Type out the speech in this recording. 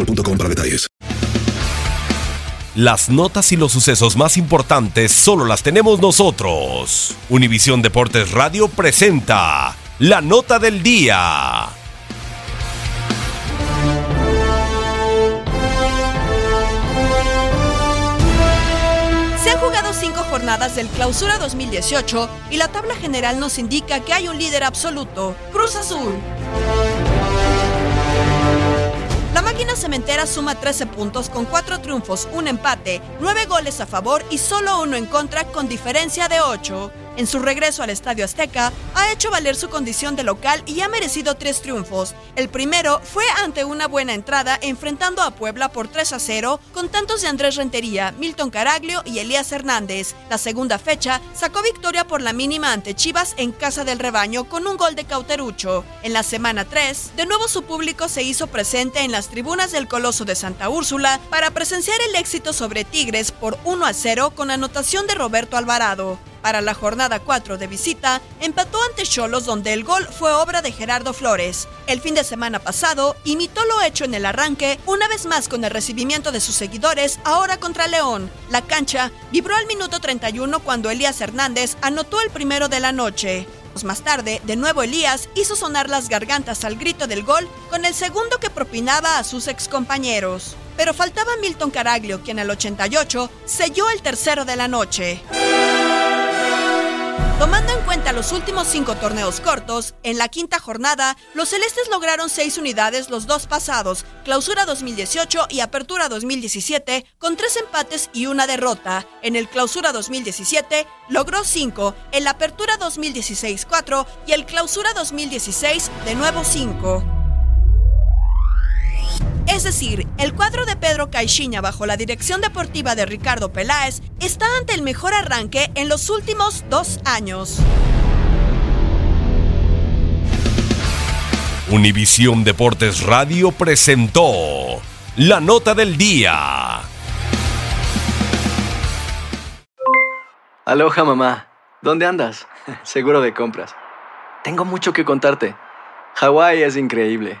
boostmobile.com para detalles. Las notas y los sucesos más importantes solo las tenemos nosotros. Univisión Deportes Radio presenta la nota del día. Se han jugado cinco jornadas del Clausura 2018 y la tabla general nos indica que hay un líder absoluto, Cruz Azul. Cementera suma 13 puntos con 4 triunfos, un empate, 9 goles a favor y solo uno en contra con diferencia de 8. En su regreso al Estadio Azteca, ha hecho valer su condición de local y ha merecido tres triunfos. El primero fue ante una buena entrada enfrentando a Puebla por 3 a 0 con tantos de Andrés Rentería, Milton Caraglio y Elías Hernández. La segunda fecha sacó victoria por la mínima ante Chivas en casa del rebaño con un gol de Cauterucho. En la semana 3, de nuevo su público se hizo presente en las tribunas del Coloso de Santa Úrsula para presenciar el éxito sobre Tigres por 1 a 0 con anotación de Roberto Alvarado. Para la jornada 4 de visita, empató ante Cholos donde el gol fue obra de Gerardo Flores. El fin de semana pasado, imitó lo hecho en el arranque, una vez más con el recibimiento de sus seguidores, ahora contra León. La cancha vibró al minuto 31 cuando Elías Hernández anotó el primero de la noche. Más tarde, de nuevo Elías hizo sonar las gargantas al grito del gol con el segundo que propinaba a sus excompañeros. Pero faltaba Milton Caraglio, quien al 88 selló el tercero de la noche. Tomando en cuenta los últimos cinco torneos cortos, en la quinta jornada, los celestes lograron seis unidades los dos pasados, Clausura 2018 y Apertura 2017, con tres empates y una derrota. En el Clausura 2017 logró cinco, en la Apertura 2016 cuatro y el Clausura 2016 de nuevo cinco. Es decir, el cuadro de Pedro Caixinha bajo la dirección deportiva de Ricardo Peláez está ante el mejor arranque en los últimos dos años. Univisión Deportes Radio presentó la nota del día. Aloha mamá, ¿dónde andas? Seguro de compras. Tengo mucho que contarte. Hawái es increíble.